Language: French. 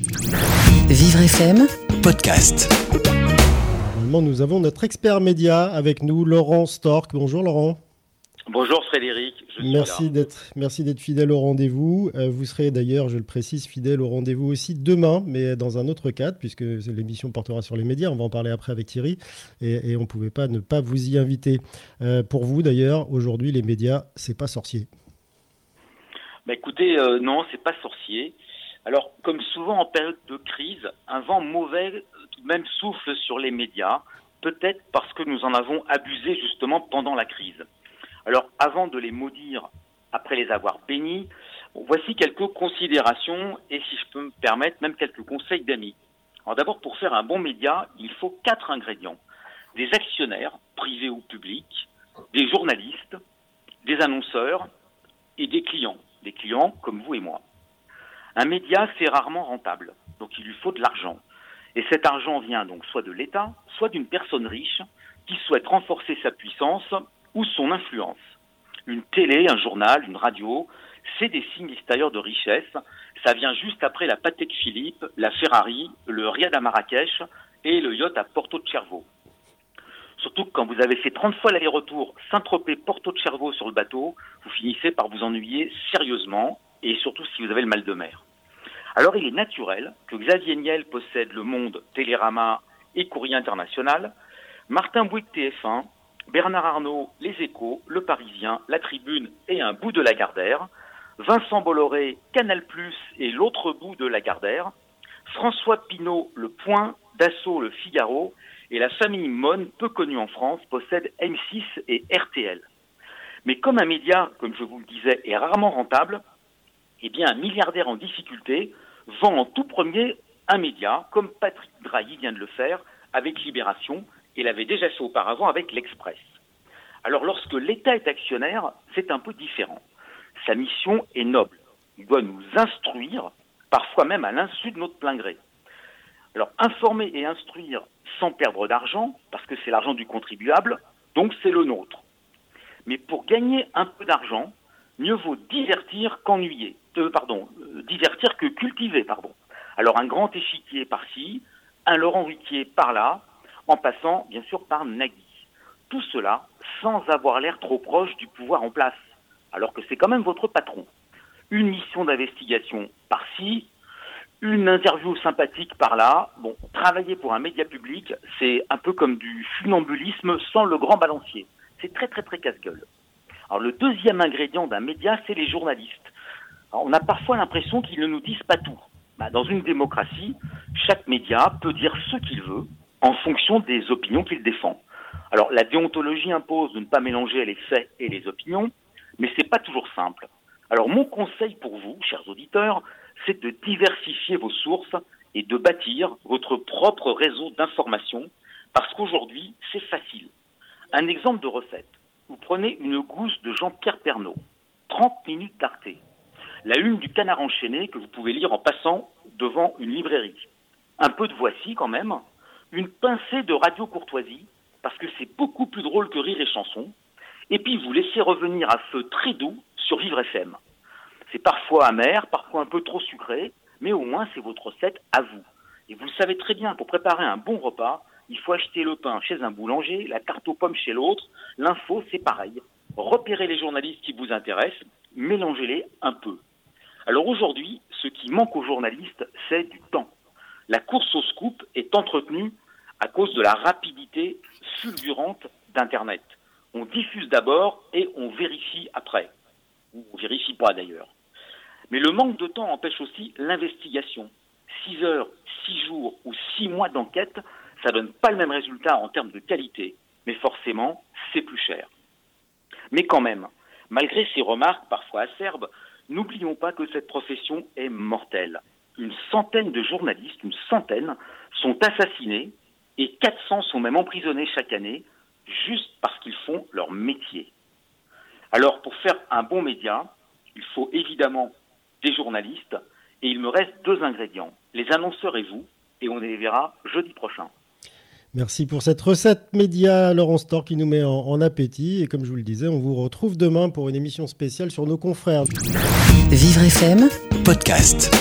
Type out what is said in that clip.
Vivre FM, podcast. Normalement, nous avons notre expert média avec nous, Laurent Stork. Bonjour Laurent. Bonjour Frédéric. Je suis Merci d'être, merci d'être fidèle au rendez-vous. Euh, vous serez d'ailleurs, je le précise, fidèle au rendez-vous aussi demain, mais dans un autre cadre, puisque l'émission portera sur les médias. On va en parler après avec Thierry, et, et on ne pouvait pas ne pas vous y inviter. Euh, pour vous d'ailleurs, aujourd'hui, les médias, c'est pas sorcier. Bah, écoutez, euh, non, c'est pas sorcier. Alors, comme souvent en période de crise, un vent mauvais tout de même souffle sur les médias, peut-être parce que nous en avons abusé justement pendant la crise. Alors, avant de les maudire, après les avoir bénis, voici quelques considérations et, si je peux me permettre, même quelques conseils d'amis. Alors d'abord, pour faire un bon média, il faut quatre ingrédients. Des actionnaires, privés ou publics, des journalistes, des annonceurs et des clients. Des clients comme vous et moi. Un média, c'est rarement rentable, donc il lui faut de l'argent. Et cet argent vient donc soit de l'État, soit d'une personne riche qui souhaite renforcer sa puissance ou son influence. Une télé, un journal, une radio, c'est des signes extérieurs de richesse. Ça vient juste après la Patek Philippe, la Ferrari, le Riad à Marrakech et le yacht à Porto de Cervo. Surtout que quand vous avez fait 30 fois l'aller-retour Saint-Tropez-Porto de Cervo sur le bateau, vous finissez par vous ennuyer sérieusement et surtout si vous avez le mal de mer. Alors il est naturel que Xavier Niel possède Le Monde, Télérama et Courrier International, Martin Bouygues TF1, Bernard Arnault, Les Échos, Le Parisien, La Tribune et un bout de Lagardère, Vincent Bolloré, Canal+, et l'autre bout de Lagardère, François Pinault, Le Point, Dassault, Le Figaro, et la famille Mon, peu connue en France, possède M6 et RTL. Mais comme un média, comme je vous le disais, est rarement rentable, eh bien un milliardaire en difficulté vend en tout premier un média, comme Patrick Drahi vient de le faire avec Libération, et l'avait déjà fait auparavant avec l'Express. Alors lorsque l'État est actionnaire, c'est un peu différent. Sa mission est noble. Il doit nous instruire, parfois même à l'insu de notre plein gré. Alors informer et instruire sans perdre d'argent, parce que c'est l'argent du contribuable, donc c'est le nôtre. Mais pour gagner un peu d'argent, mieux vaut divertir qu'ennuyer. Pardon, euh, divertir que cultiver, pardon. Alors un grand échiquier par-ci, un Laurent Ruquier par-là, en passant bien sûr par Nagui. Tout cela sans avoir l'air trop proche du pouvoir en place, alors que c'est quand même votre patron. Une mission d'investigation par-ci, une interview sympathique par-là. Bon, travailler pour un média public, c'est un peu comme du funambulisme sans le grand balancier. C'est très très très casse-gueule. Alors le deuxième ingrédient d'un média, c'est les journalistes. On a parfois l'impression qu'ils ne nous disent pas tout. Bah, dans une démocratie, chaque média peut dire ce qu'il veut en fonction des opinions qu'il défend. Alors la déontologie impose de ne pas mélanger les faits et les opinions, mais c'est pas toujours simple. Alors mon conseil pour vous, chers auditeurs, c'est de diversifier vos sources et de bâtir votre propre réseau d'information, parce qu'aujourd'hui, c'est facile. Un exemple de recette. Vous prenez une gousse de Jean-Pierre Pernaud, 30 minutes d'Arte, la une du canard enchaîné que vous pouvez lire en passant devant une librairie. Un peu de voici quand même, une pincée de radio courtoisie, parce que c'est beaucoup plus drôle que rire et chanson, et puis vous laissez revenir à feu très doux sur Vivre FM. C'est parfois amer, parfois un peu trop sucré, mais au moins c'est votre recette à vous. Et vous le savez très bien, pour préparer un bon repas, il faut acheter le pain chez un boulanger, la tarte aux pommes chez l'autre, l'info c'est pareil. Repérez les journalistes qui vous intéressent, mélangez-les un peu. Alors aujourd'hui, ce qui manque aux journalistes, c'est du temps. La course au scoop est entretenue à cause de la rapidité fulgurante d'Internet. On diffuse d'abord et on vérifie après. Ou on vérifie pas d'ailleurs. Mais le manque de temps empêche aussi l'investigation. 6 heures, 6 jours ou 6 mois d'enquête, ça donne pas le même résultat en termes de qualité, mais forcément, c'est plus cher. Mais quand même, malgré ces remarques parfois acerbes, n'oublions pas que cette profession est mortelle. Une centaine de journalistes, une centaine, sont assassinés et 400 sont même emprisonnés chaque année juste parce qu'ils font leur métier. Alors pour faire un bon média, il faut évidemment des journalistes et il me reste deux ingrédients, les annonceurs et vous, et on les verra jeudi prochain. Merci pour cette recette média, Laurent Stork, qui nous met en, en appétit. Et comme je vous le disais, on vous retrouve demain pour une émission spéciale sur nos confrères. Vivre FM, Podcast.